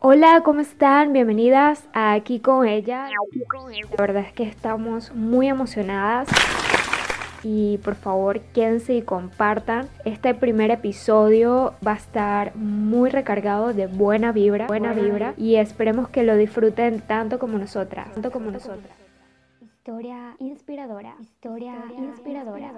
Hola, ¿cómo están? Bienvenidas a Aquí con ella. La verdad es que estamos muy emocionadas y por favor quédense y compartan. Este primer episodio va a estar muy recargado de buena vibra, buena vibra y esperemos que lo disfruten tanto como nosotras, tanto como nosotras. Historia inspiradora, historia inspiradora.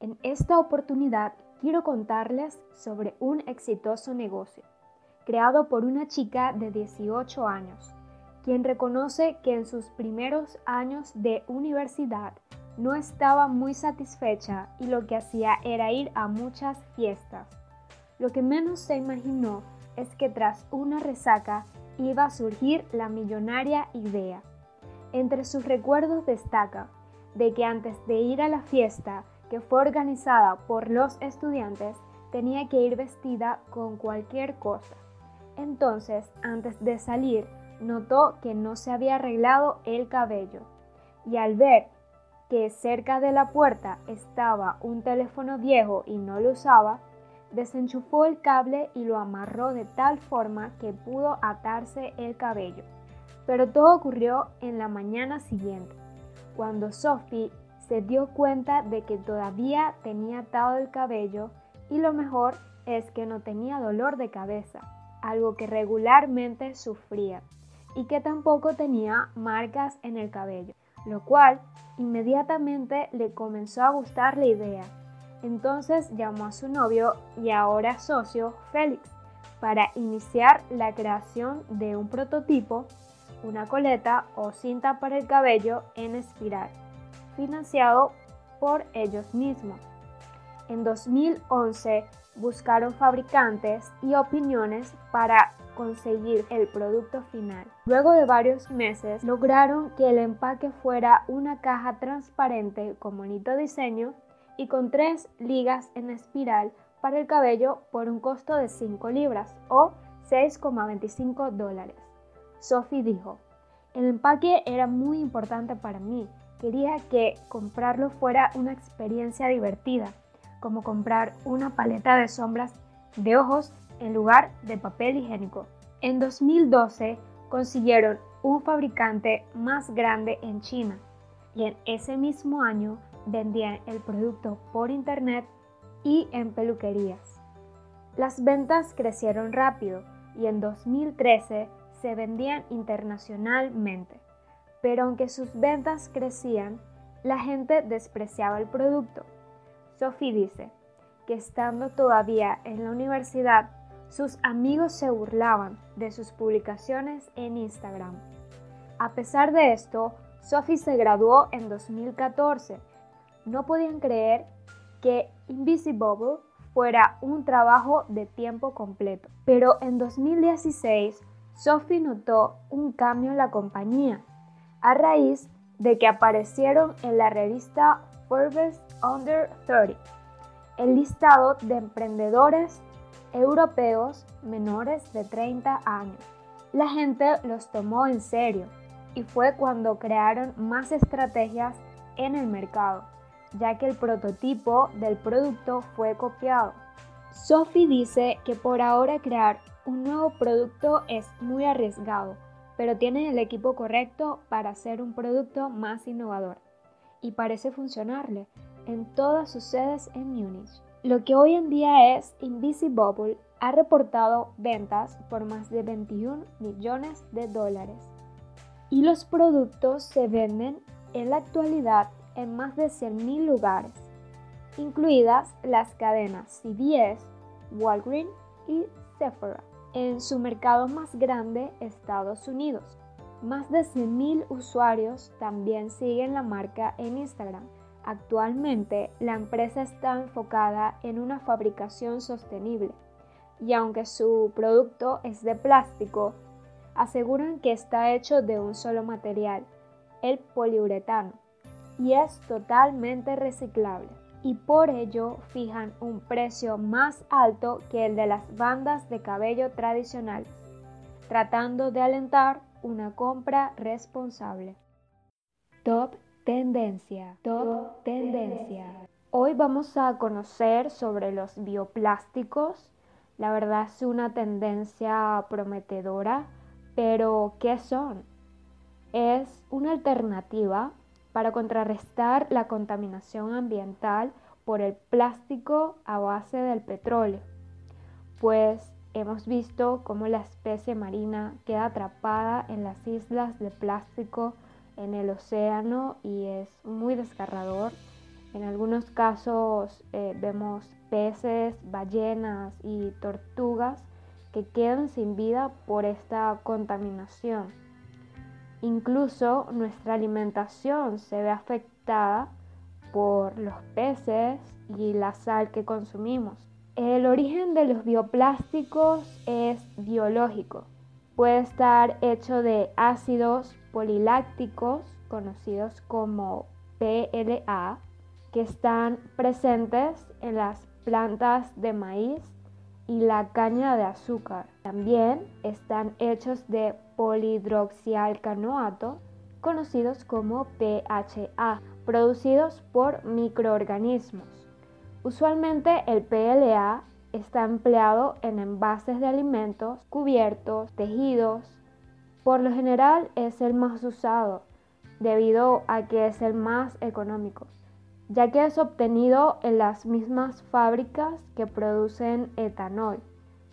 En esta oportunidad quiero contarles sobre un exitoso negocio creado por una chica de 18 años, quien reconoce que en sus primeros años de universidad no estaba muy satisfecha y lo que hacía era ir a muchas fiestas. Lo que menos se imaginó es que tras una resaca iba a surgir la millonaria idea. Entre sus recuerdos destaca de que antes de ir a la fiesta, que fue organizada por los estudiantes, tenía que ir vestida con cualquier cosa. Entonces, antes de salir, notó que no se había arreglado el cabello y al ver que cerca de la puerta estaba un teléfono viejo y no lo usaba, desenchufó el cable y lo amarró de tal forma que pudo atarse el cabello. Pero todo ocurrió en la mañana siguiente, cuando Sophie se dio cuenta de que todavía tenía atado el cabello y lo mejor es que no tenía dolor de cabeza algo que regularmente sufría, y que tampoco tenía marcas en el cabello, lo cual inmediatamente le comenzó a gustar la idea. Entonces llamó a su novio y ahora socio, Félix, para iniciar la creación de un prototipo, una coleta o cinta para el cabello en espiral, financiado por ellos mismos. En 2011 buscaron fabricantes y opiniones para conseguir el producto final. Luego de varios meses lograron que el empaque fuera una caja transparente con bonito diseño y con tres ligas en espiral para el cabello por un costo de 5 libras o 6,25 dólares. Sophie dijo, el empaque era muy importante para mí, quería que comprarlo fuera una experiencia divertida como comprar una paleta de sombras de ojos en lugar de papel higiénico. En 2012 consiguieron un fabricante más grande en China y en ese mismo año vendían el producto por internet y en peluquerías. Las ventas crecieron rápido y en 2013 se vendían internacionalmente, pero aunque sus ventas crecían, la gente despreciaba el producto Sophie dice que estando todavía en la universidad, sus amigos se burlaban de sus publicaciones en Instagram. A pesar de esto, Sophie se graduó en 2014. No podían creer que Invisible fuera un trabajo de tiempo completo. Pero en 2016, Sophie notó un cambio en la compañía a raíz de que aparecieron en la revista Forbes Under 30, el listado de emprendedores europeos menores de 30 años. La gente los tomó en serio y fue cuando crearon más estrategias en el mercado, ya que el prototipo del producto fue copiado. Sophie dice que por ahora crear un nuevo producto es muy arriesgado, pero tienen el equipo correcto para hacer un producto más innovador. Y parece funcionarle, en todas sus sedes en Múnich. Lo que hoy en día es Invisibubble ha reportado ventas por más de 21 millones de dólares. Y los productos se venden en la actualidad en más de 100.000 lugares, incluidas las cadenas CVS, Walgreens y Sephora, en su mercado más grande, Estados Unidos. Más de 100.000 usuarios también siguen la marca en Instagram Actualmente, la empresa está enfocada en una fabricación sostenible y aunque su producto es de plástico, aseguran que está hecho de un solo material, el poliuretano, y es totalmente reciclable. Y por ello fijan un precio más alto que el de las bandas de cabello tradicionales, tratando de alentar una compra responsable. Top Tendencia, top tendencia. Hoy vamos a conocer sobre los bioplásticos, La verdad es una tendencia prometedora, pero ¿qué son? Es una alternativa para contrarrestar la contaminación ambiental por el plástico a base del petróleo, pues hemos visto cómo la especie marina queda atrapada en las islas de plástico en el océano y es muy desgarrador. En algunos casos eh, vemos peces, ballenas y tortugas que quedan sin vida por esta contaminación. Incluso nuestra alimentación se ve afectada por los peces y la sal que consumimos. El origen de los bioplásticos es biológico. Puede estar hecho de ácidos polilácticos, conocidos como PLA, que están presentes en las plantas de maíz y la caña de azúcar. También están hechos de polihidroxialcanoato, conocidos como PHA, producidos por microorganismos. Usualmente el PLA está empleado en envases de alimentos, cubiertos, tejidos. Por lo general es el más usado debido a que es el más económico, ya que es obtenido en las mismas fábricas que producen etanol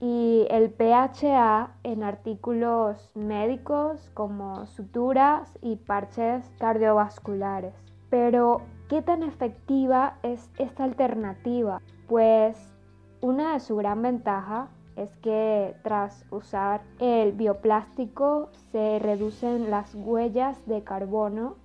y el PHA en artículos médicos como suturas y parches cardiovasculares. Pero, ¿qué tan efectiva es esta alternativa? Pues una de su gran ventaja es que tras usar el bioplástico se reducen las huellas de carbono.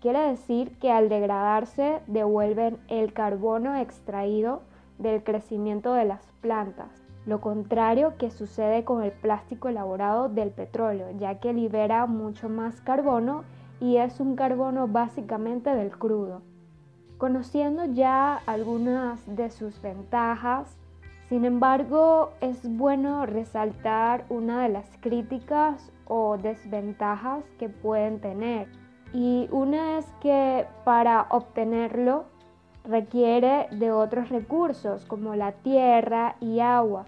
Quiere decir que al degradarse devuelven el carbono extraído del crecimiento de las plantas. Lo contrario que sucede con el plástico elaborado del petróleo, ya que libera mucho más carbono y es un carbono básicamente del crudo. Conociendo ya algunas de sus ventajas, sin embargo, es bueno resaltar una de las críticas o desventajas que pueden tener. Y una es que para obtenerlo requiere de otros recursos como la tierra y agua.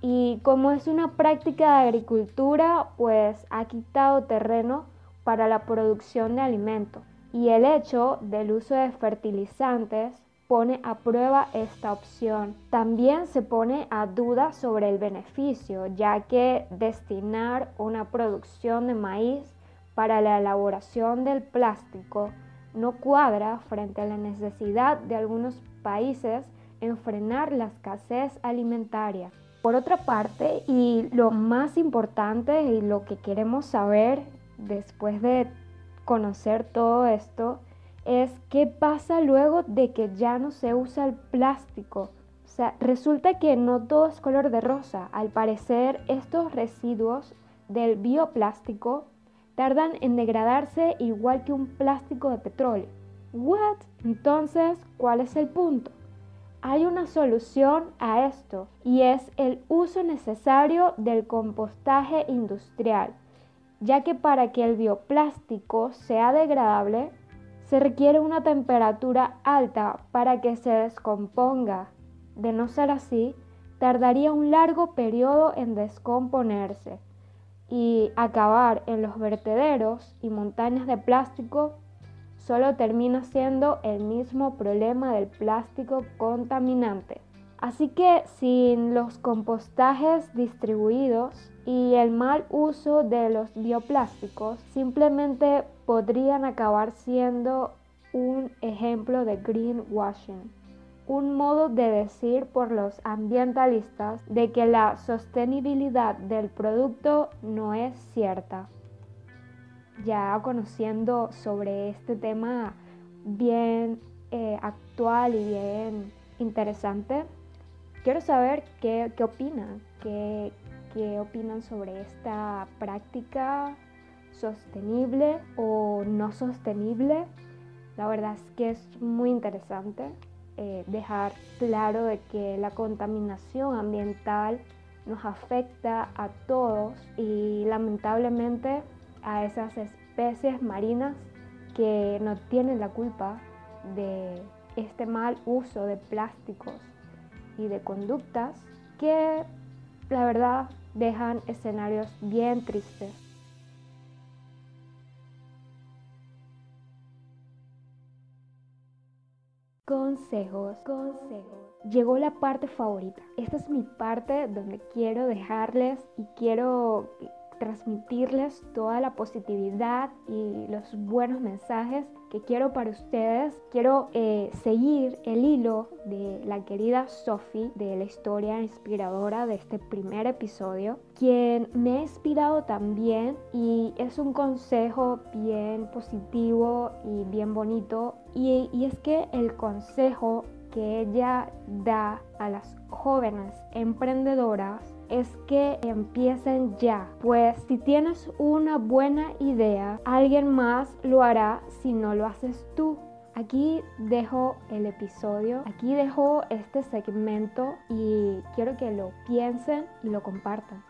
Y como es una práctica de agricultura, pues ha quitado terreno para la producción de alimentos. Y el hecho del uso de fertilizantes pone a prueba esta opción. También se pone a duda sobre el beneficio, ya que destinar una producción de maíz para la elaboración del plástico no cuadra frente a la necesidad de algunos países en frenar la escasez alimentaria. Por otra parte, y lo más importante y lo que queremos saber después de conocer todo esto, es qué pasa luego de que ya no se usa el plástico. O sea, resulta que no todo es color de rosa. Al parecer, estos residuos del bioplástico tardan en degradarse igual que un plástico de petróleo. ¿What? Entonces, ¿cuál es el punto? Hay una solución a esto y es el uso necesario del compostaje industrial, ya que para que el bioplástico sea degradable se requiere una temperatura alta para que se descomponga. De no ser así, tardaría un largo periodo en descomponerse y acabar en los vertederos y montañas de plástico solo termina siendo el mismo problema del plástico contaminante. Así que sin los compostajes distribuidos y el mal uso de los bioplásticos, simplemente podrían acabar siendo un ejemplo de greenwashing, un modo de decir por los ambientalistas de que la sostenibilidad del producto no es cierta. Ya conociendo sobre este tema bien eh, actual y bien interesante, Quiero saber qué, opinan, qué, qué opinan sobre esta práctica sostenible o no sostenible. La verdad es que es muy interesante eh, dejar claro de que la contaminación ambiental nos afecta a todos y lamentablemente a esas especies marinas que no tienen la culpa de este mal uso de plásticos y de conductas que la verdad dejan escenarios bien tristes. Consejos, consejos. Llegó la parte favorita. Esta es mi parte donde quiero dejarles y quiero transmitirles toda la positividad y los buenos mensajes que quiero para ustedes. Quiero eh, seguir el hilo de la querida Sophie de la historia inspiradora de este primer episodio, quien me ha inspirado también y es un consejo bien positivo y bien bonito. Y, y es que el consejo que ella da a las jóvenes emprendedoras es que empiecen ya, pues si tienes una buena idea, alguien más lo hará si no lo haces tú. Aquí dejo el episodio, aquí dejo este segmento y quiero que lo piensen y lo compartan.